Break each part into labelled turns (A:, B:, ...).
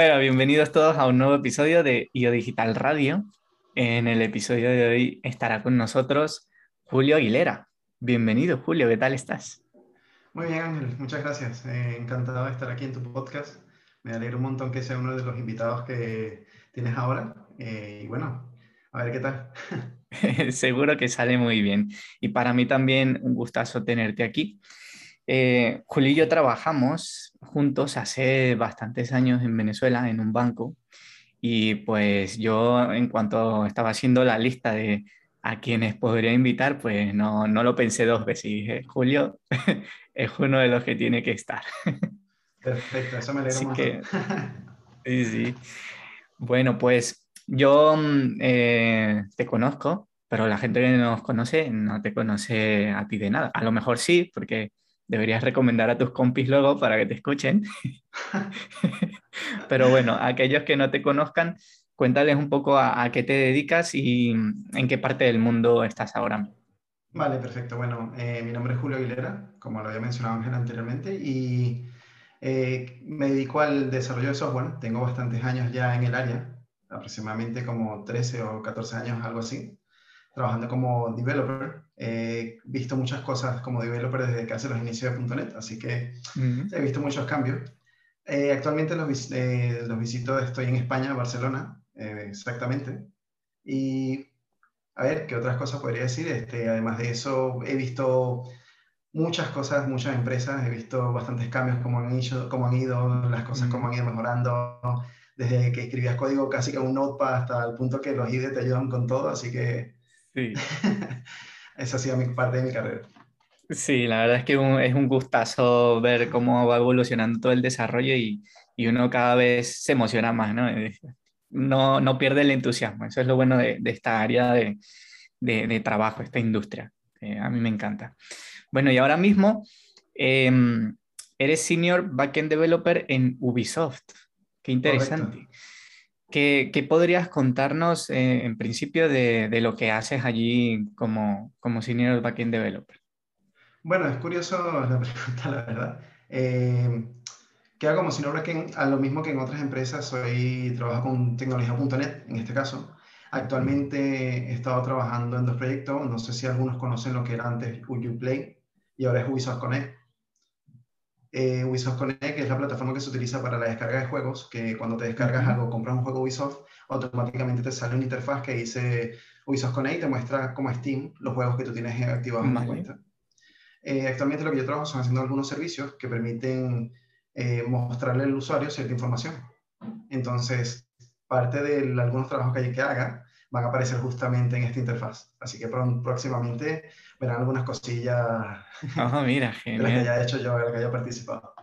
A: Bueno, bienvenidos todos a un nuevo episodio de IO Digital Radio. En el episodio de hoy estará con nosotros Julio Aguilera. Bienvenido, Julio, ¿qué tal estás?
B: Muy bien, Ángel, muchas gracias. Eh, encantado de estar aquí en tu podcast. Me alegro un montón que sea uno de los invitados que tienes ahora. Eh, y bueno, a ver qué tal.
A: Seguro que sale muy bien. Y para mí también un gustazo tenerte aquí. Eh, Julio y yo trabajamos juntos hace bastantes años en Venezuela en un banco y pues yo en cuanto estaba haciendo la lista de a quienes podría invitar, pues no, no lo pensé dos veces y dije, Julio es uno de los que tiene que estar.
B: Perfecto, eso me alegra
A: Así que, sí, sí. Bueno, pues yo mm, eh, te conozco, pero la gente que nos conoce no te conoce a ti de nada. A lo mejor sí, porque deberías recomendar a tus compis luego para que te escuchen. pero bueno, aquellos que no te conozcan, cuéntales un poco a, qué te dedicas y en qué parte del mundo estás ahora.
B: Vale, perfecto. Bueno, eh, mi nombre es Julio Aguilera, como lo había mencionado Ángel anteriormente, y eh, me dedico al desarrollo de software. Tengo bastantes años ya en el área, aproximadamente como 13 o 14 años, algo así, trabajando como developer. He visto muchas cosas como developer desde que hace los inicios de .NET, así que he visto muchos cambios. Eh, actualmente los, eh, los, visito, estoy en España, Barcelona, exactamente. Y a ver, ¿qué otras cosas podría decir? Este, además de eso, he visto muchas cosas, muchas empresas, he visto bastantes cambios, como han, ido, cómo han ido, las cosas, cómo han ido mejorando, desde que escribías código casi que un notepad hasta el punto que los IDE te ayudan con todo, así que sí. esa ha sido mi parte de mi carrera.
A: Sí, la verdad es que es un gustazo ver cómo va evolucionando todo el desarrollo y, y uno cada vez se emociona más, ¿no? No, no pierde el entusiasmo, eso es lo bueno de, de esta área de, de, de, trabajo, esta industria. a mí me encanta. Bueno, y ahora mismo em, eres Senior Backend Developer en Ubisoft. Qué interesante. ¿Qué, ¿Qué, podrías contarnos eh, en principio de, de, lo que haces allí como, como Senior Backend Developer?
B: Bueno, es curioso la pregunta, la verdad. Eh, ¿Qué hago como Senior Backend? A lo mismo que en otras empresas, soy, trabajo con tecnología.net en este caso. Actualmente he estado trabajando en dos proyectos. No sé si algunos conocen lo que era antes Uplay y ahora es Ubisoft Connect. Eh, Ubisoft Connect es la plataforma que se utiliza para la descarga de juegos, que cuando te descargas algo, compras un juego Ubisoft, automáticamente te sale una interfaz que dice Ubisoft Connect y te muestra como Steam los juegos que tú tienes activados en la cuenta. Eh, actualmente lo que yo trabajo son haciendo algunos servicios que permiten eh, mostrarle al usuario cierta información. Entonces, parte de algunos trabajos que hay que haga van a aparecer justamente en esta interfaz. Así que próximamente verán algunas cosillas
A: oh, mira,
B: de las que haya hecho yo, de las que haya participado.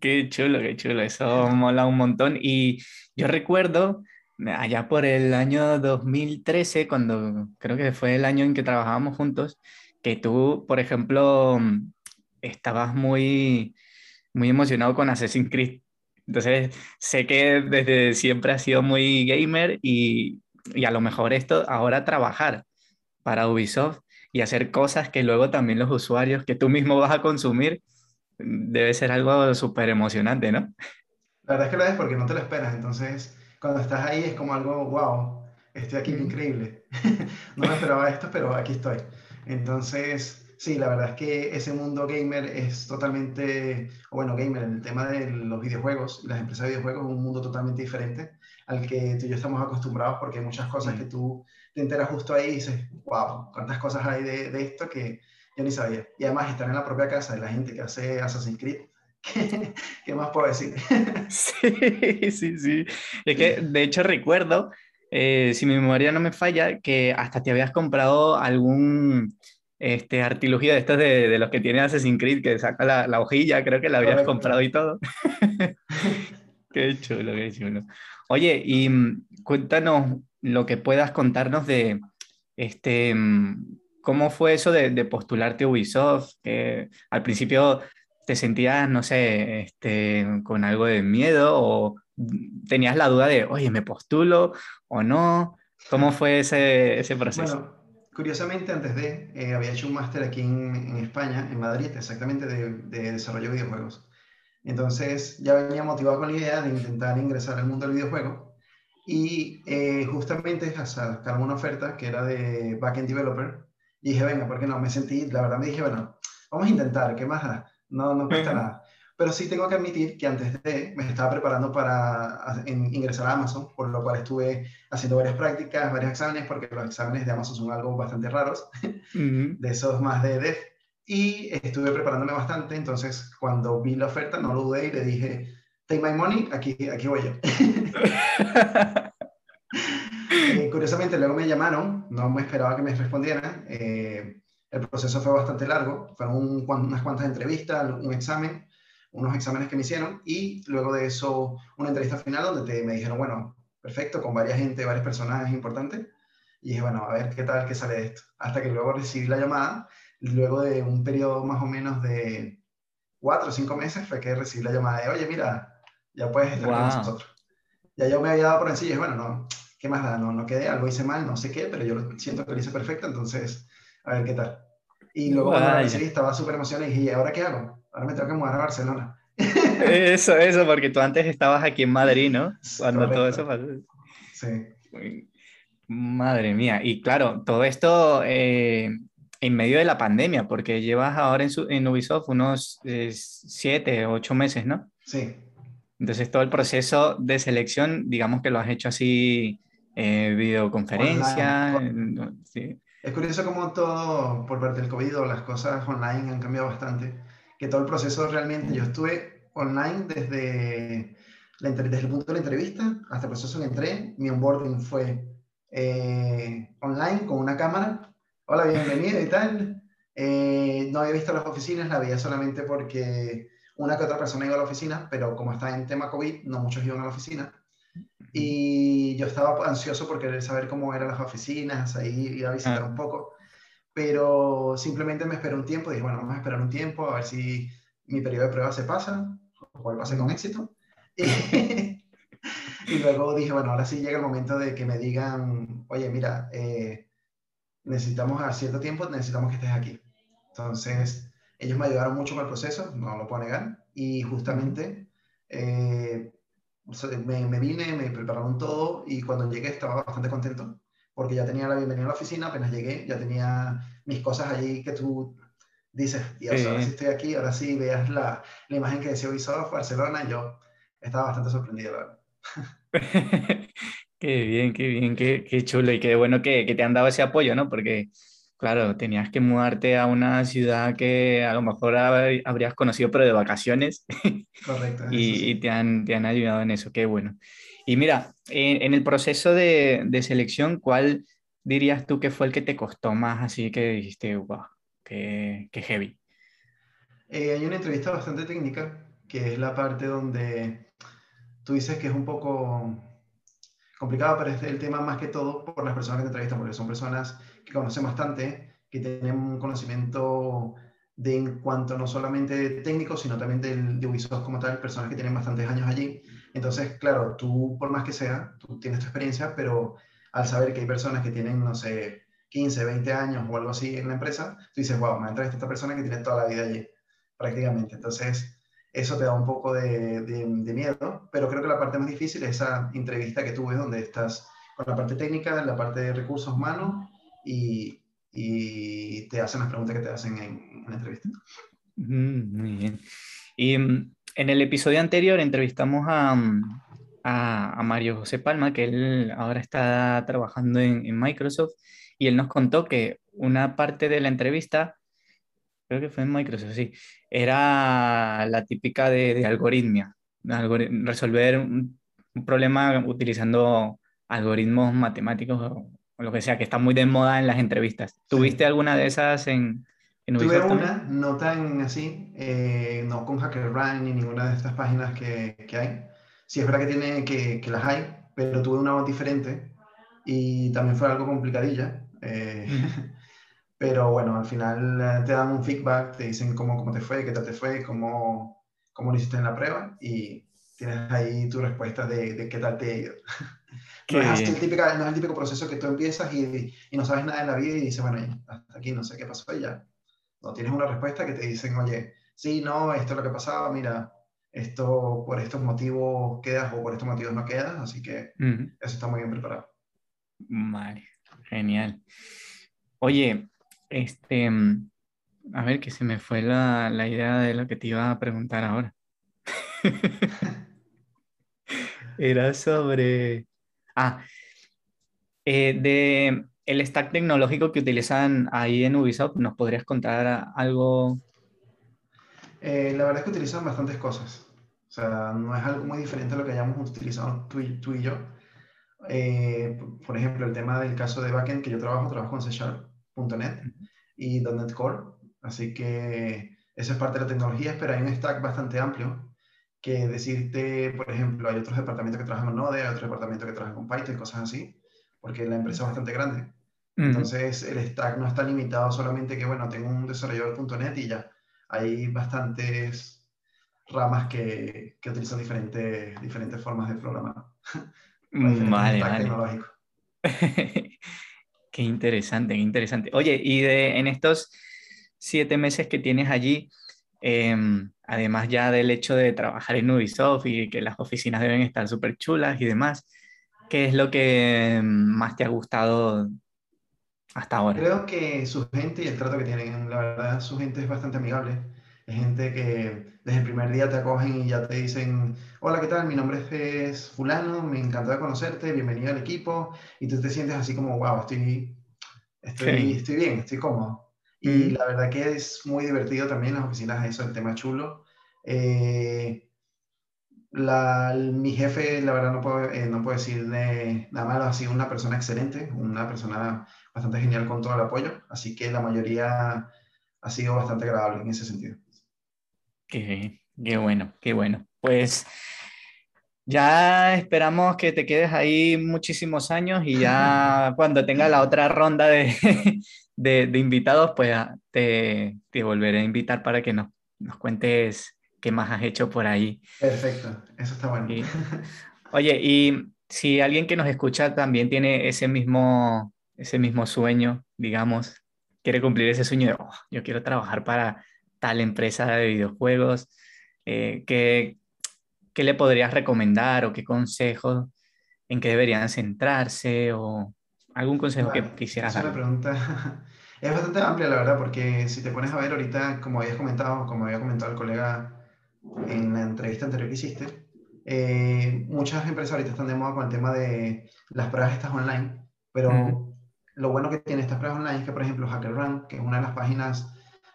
A: Qué chulo, qué chulo, eso mola un montón. Y yo recuerdo allá por el año 2013, cuando creo que fue el año en que trabajábamos juntos, que tú, por ejemplo, estabas muy, muy emocionado con Assassin's Creed. Entonces, sé que desde siempre has sido muy gamer y, y a lo mejor esto ahora trabajar para Ubisoft y hacer cosas que luego también los usuarios que tú mismo vas a consumir debe ser algo súper emocionante, ¿no?
B: La verdad es que lo es porque no te lo esperas, entonces cuando estás ahí es como algo, wow, estoy aquí, increíble. no me esperaba esto, pero aquí estoy. Entonces, sí, la verdad es que ese mundo gamer es totalmente, o bueno, gamer, en el tema de los videojuegos y las empresas de videojuegos es un mundo totalmente diferente al que tú y yo estamos acostumbrados porque hay muchas cosas que tú te enteras justo ahí y dices, wow, cuántas cosas hay de, de esto que yo ni sabía. Y además estar en la propia casa de la gente que hace Assassin's Creed, ¿qué, ¿qué más puedo decir?
A: sí, sí, sí. Es que de hecho recuerdo, eh, si mi memoria no me falla, que hasta te habías comprado algún este, artilugio de estos de, de los que tiene Assassin's Creed, que saca la, la hojilla, creo que la habías comprado y todo. qué chulo, qué chulo. Oye, y mm, cuéntanos lo que puedas contarnos de este, cómo fue eso de, postularte a Ubisoft, que al principio te sentías, no sé, este, con algo de miedo o tenías la duda de, oye, ¿me postulo o no? ¿Cómo fue ese, ese proceso?
B: Curiosamente antes de, eh, había hecho un máster aquí en, en, España, en Madrid, exactamente de, de desarrollo de videojuegos. Entonces ya venía motivado con la idea de intentar ingresar al mundo del videojuego y eh, justamente sacar una oferta que era de Backend Developer y dije, venga, ¿por qué no? Me sentí, la verdad me dije, bueno, vamos a intentar, ¿qué más No, no cuesta nada. Pero sí tengo que admitir que antes de me estaba preparando para ingresar a Amazon, por lo cual estuve haciendo varias prácticas, varios exámenes, porque los exámenes de Amazon son algo bastante raros, de esos más de dev. Y estuve preparándome bastante, entonces cuando vi la oferta no lo dudé y le dije, take my money, aquí, aquí voy yo. Eh, curiosamente, luego me llamaron, no me esperaba que me respondieran. Eh, el proceso fue bastante largo, fueron unas cuantas entrevistas, un examen unos exámenes que me hicieron y luego de eso una entrevista final donde te, me dijeron, bueno, perfecto, con varias gente, varias personajes importantes. Y dije, bueno, a ver qué tal, qué sale de esto. Hasta que luego recibí la llamada, luego de un periodo más o menos de cuatro o cinco meses fue que recibí la llamada de, oye, mira, ya puedes estar con nosotros. Ya yo me había dado por en sí, y bueno, no, ¿qué más da? No, no quedé, algo hice mal, no sé qué, pero yo siento que lo hice perfecto, entonces, a ver qué tal. Y luego cuando la recibí estaba súper emocionado y dije, ¿y ahora qué hago? ahora me tengo que mudar a Barcelona.
A: Eso, eso, porque tú antes estabas aquí en Madrid, ¿no? Cuando todo eso pasó.
B: Sí.
A: Madre mía. Y claro, todo esto eh, en medio de la pandemia, porque llevas ahora en, en Ubisoft unos eh, siete, ocho meses, ¿no?
B: Sí.
A: Entonces todo el proceso de selección, digamos que lo has hecho así, eh, videoconferencia.
B: Sí. Es curioso cómo todo, por parte del COVID, las cosas online han cambiado bastante que todo el proceso realmente, yo estuve online desde, desde el punto de la entrevista hasta el proceso que entré, mi onboarding fue eh, online con una cámara, hola, bienvenido y tal. Eh, no había visto las oficinas, la veía solamente porque una que otra persona iba a la oficina, pero como está en tema COVID, no muchos iban a la oficina. Y yo estaba ansioso por querer saber cómo eran las oficinas, ahí ir a visitar ah. un poco pero simplemente me esperé un tiempo, dije, bueno, vamos a esperar un tiempo a ver si mi periodo de prueba se pasa, o cual pase con éxito. Y, luego dije, bueno, ahora sí llega el momento de que me digan, oye, mira, eh, necesitamos a cierto tiempo, necesitamos que estés aquí. Entonces, ellos me ayudaron mucho con el proceso, no lo puedo negar, y justamente eh, me, me, vine, me prepararon todo, y cuando llegué estaba bastante contento porque ya tenía la bienvenida a la oficina, apenas llegué, ya tenía mis cosas allí que tú dices, Dios, ahora sí estoy aquí, ahora sí veas la, la imagen que decía Ubisoft, Barcelona, yo estaba bastante sorprendido, la verdad.
A: qué bien, qué bien, qué, qué chulo y qué bueno que, que, te han dado ese apoyo, ¿no? Porque, claro, tenías que mudarte a una ciudad que a lo mejor habrías conocido, pero de vacaciones.
B: Correcto.
A: y, y te, han, te han ayudado en eso, qué bueno. Y mira, en, el proceso de, selección, ¿cuál dirías tú que fue el que te costó más? Así que dijiste, wow, qué, heavy.
B: Eh, hay una entrevista bastante técnica, que es la parte donde tú dices que es un poco complicado, pero es el tema más que todo por las personas que te entrevistan, porque son personas que conocen bastante, que tienen un conocimiento de en cuanto no solamente técnico, sino también de Ubisoft como tal, personas que tienen bastantes años allí entonces, claro, tú, por más que sea, tú tienes tu experiencia, pero al saber que hay personas que tienen, no sé, 15, 20 años o algo así en la empresa, tú dices, wow, me entra esta persona que tiene toda la vida allí, prácticamente. Entonces, eso te da un poco de, de, miedo, pero creo que la parte más difícil es esa entrevista que tuve donde estás con la parte técnica, la parte de recursos humanos y, y te hacen las preguntas que te hacen en, la entrevista.
A: muy bien. Y mm, en el episodio anterior entrevistamos a, a, Mario José Palma, que él ahora está trabajando en, Microsoft, y él nos contó que una parte de la entrevista, creo que fue en Microsoft, sí, era la típica de, de algoritmia, resolver un, problema utilizando algoritmos matemáticos o, lo que sea, que está muy de moda en las entrevistas. ¿Tuviste alguna de esas en,
B: Tuve una, no tan así, eh, no con HackerRank ni ninguna de estas páginas que, que, hay. Sí es verdad que, tiene, que, que, las hay, pero tuve una diferente y también fue algo complicadilla. Eh, pero bueno, al final eh, te dan un feedback, te dicen cómo, cómo te fue, qué tal te fue, cómo, cómo lo hiciste en la prueba y tienes ahí tu respuesta de, de qué tal te ha ido. No es, el típico, no es, el típico proceso que tú empiezas y, y, no sabes nada de la vida y dices, bueno, hasta aquí no sé qué pasó y ya no tienes una respuesta que te dicen, oye, sí, no, esto es lo que pasaba, mira, esto por estos motivos quedas o por estos motivos no quedas, así que eso está muy bien preparado.
A: Vale, genial. Oye, este, a ver, que se me fue la, la idea de lo que te iba a preguntar ahora. Era sobre... Ah, eh, de el stack tecnológico que utilizan ahí en Ubisoft, ¿nos podrías contar algo?
B: Eh, la verdad es que utilizan bastantes cosas. O sea, no es algo muy diferente a lo que hayamos utilizado tú y, yo. Eh, por ejemplo, el tema del caso de backend que yo trabajo, trabajo con C y .NET Core. Así que esa es parte de la tecnología, pero hay un stack bastante amplio que decirte, por ejemplo, hay otros departamentos que trabajan con Node, hay otros departamentos que trabajan con Python cosas así, porque la empresa es bastante grande. Entonces, el stack no está limitado solamente que, bueno, tengo un desarrollador.net y ya. Hay bastantes ramas que, que utilizan diferentes, diferentes formas de programar.
A: Vale, vale. qué interesante, qué interesante. Oye, y de, en estos siete meses que tienes allí, Em, además ya del hecho de trabajar en Ubisoft y que las oficinas deben estar súper chulas y demás, ¿qué es lo que más te ha gustado hasta ahora?
B: Creo que su gente y el trato que tienen, la verdad, su gente es bastante amigable. Es gente que desde el primer día te acogen y ya te dicen, hola, ¿qué tal? Mi nombre es fulano, me encantó conocerte, bienvenido al equipo. Y tú te sientes así como, wow, estoy, estoy, estoy bien, estoy cómodo. Y la verdad que es muy divertido también las oficinas, eso, el tema chulo. Eh, la, mi jefe, la verdad, no puedo, eh, no puedo decir nada malo, ha sido una persona excelente, una persona bastante genial con todo el apoyo, así que la mayoría ha sido bastante agradable en ese sentido.
A: Qué, qué bueno, qué bueno. Pues ya esperamos que te quedes ahí muchísimos años y ya cuando tenga la otra ronda de, de, invitados, pues te, te, volveré a invitar para que nos, nos, cuentes qué más has hecho por ahí.
B: Perfecto, eso está bueno.
A: oye, y si alguien que nos escucha también tiene ese mismo, ese mismo sueño, digamos, quiere cumplir ese sueño de, oh, yo quiero trabajar para tal empresa de videojuegos, eh, ¿qué, ¿qué le podrías recomendar o qué consejos en qué deberían centrarse o ¿Algún consejo que quisieras dar?
B: pregunta es bastante amplia, la verdad, porque si te pones a ver ahorita, como habías comentado, como había comentado el colega en la entrevista anterior que hiciste, eh, muchas empresas ahorita están de moda con el tema de las pruebas estas online, pero lo bueno que tiene estas pruebas online es que, por ejemplo, HackerRank, que es una de las páginas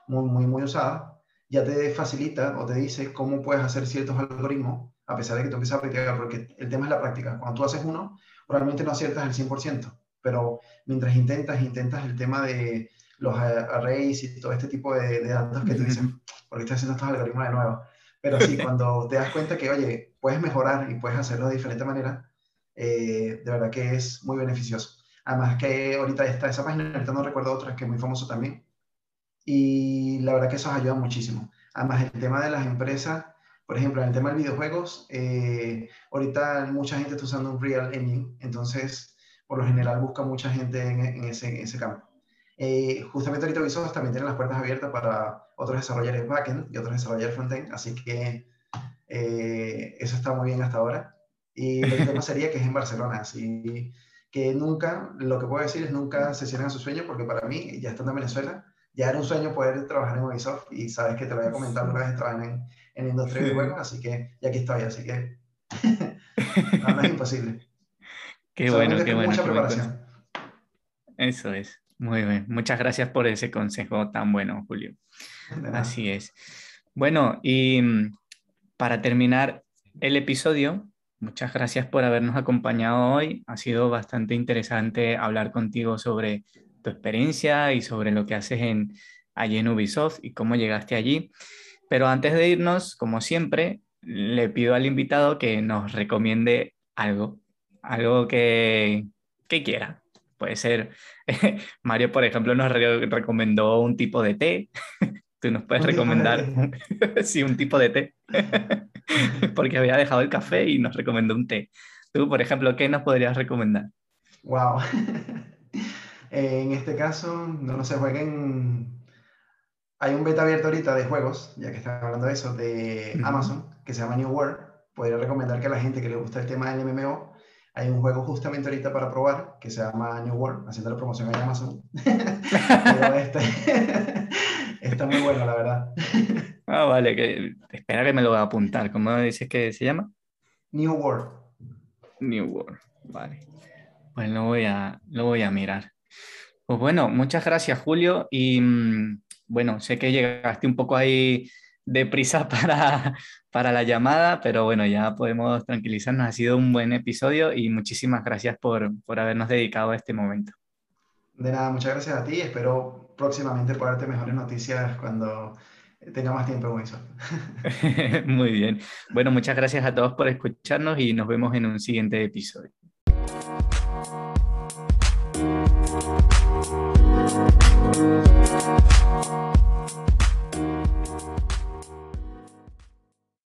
B: muy, muy, muy usada, ya te facilita o te dice cómo puedes hacer ciertos algoritmos, a pesar de que tú empiezas a practicar, porque el tema es la práctica. Cuando tú haces uno, probablemente no aciertas el 100% pero mientras intentas, intentas el tema de los arrays y todo este tipo de, datos que tú dices, porque estás haciendo estos algoritmos de nuevo. Pero sí, cuando te das cuenta que, oye, puedes mejorar y puedes hacerlo de diferente manera, eh, de verdad que es muy beneficioso. Además que ahorita está esa página, ahorita no recuerdo otra que es muy famoso también. Y la verdad que eso ayuda muchísimo. Además, el tema de las empresas, por ejemplo, en el tema de videojuegos, eh, ahorita mucha gente está usando un Real Engine, entonces por lo general busca mucha gente en, ese, ese, campo. Eh, justamente ahorita Ubisoft también tiene las puertas abiertas para otros desarrolladores backend y otros desarrolladores frontend, así que eh, eso está muy bien hasta ahora. Y el tema sería que es en Barcelona, así que nunca, lo que puedo decir es nunca se cierran su sueño, porque para mí, ya estando en Venezuela, ya era un sueño poder trabajar en Ubisoft y sabes que te lo voy a comentar una vez trabajar en, en la industria de juegos, así que ya aquí estoy, así que no es imposible.
A: Qué bueno, qué bueno. Eso es. Muy bien. Muchas gracias por ese consejo tan bueno, Julio. Así es. Bueno, y mm, para terminar el episodio, muchas gracias por habernos acompañado hoy. Ha sido bastante interesante hablar contigo sobre tu experiencia y sobre lo que haces en, allí en Ubisoft y cómo llegaste allí. Pero antes de irnos, como siempre, le pido al invitado que nos recomiende algo algo que, que quiera. Puede ser, Mario, por ejemplo, nos recomendó un tipo de té. Tú nos puedes recomendar, sí, un tipo de té, porque había dejado el café y nos recomendó un té. Tú, por ejemplo, ¿qué nos podrías recomendar?
B: Wow. En este caso, no, no sé, jueguen. Hay un beta abierto ahorita de juegos, ya que están hablando de eso, de Amazon, que se llama New World. Podría recomendar que a la gente que le gusta el tema del MMO, hay un juego justamente ahorita para probar que se llama New World, haciendo la promoción en Amazon. Pero este, está muy bueno, la verdad.
A: Ah, vale, que, espera que me lo voy a apuntar. ¿Cómo dices que se llama?
B: New World.
A: New World, vale. Pues lo voy a, lo voy a mirar. Pues bueno, muchas gracias Julio y mm, bueno, sé que llegaste un poco ahí deprisa para, para la llamada, pero bueno, ya podemos tranquilizarnos. Ha sido un buen episodio y muchísimas gracias por, por habernos dedicado a este momento.
B: De nada, muchas gracias a ti. Espero próximamente poder darte mejores noticias cuando tenga más tiempo eso.
A: Muy bien. Bueno, muchas gracias a todos por escucharnos y nos vemos en un siguiente episodio.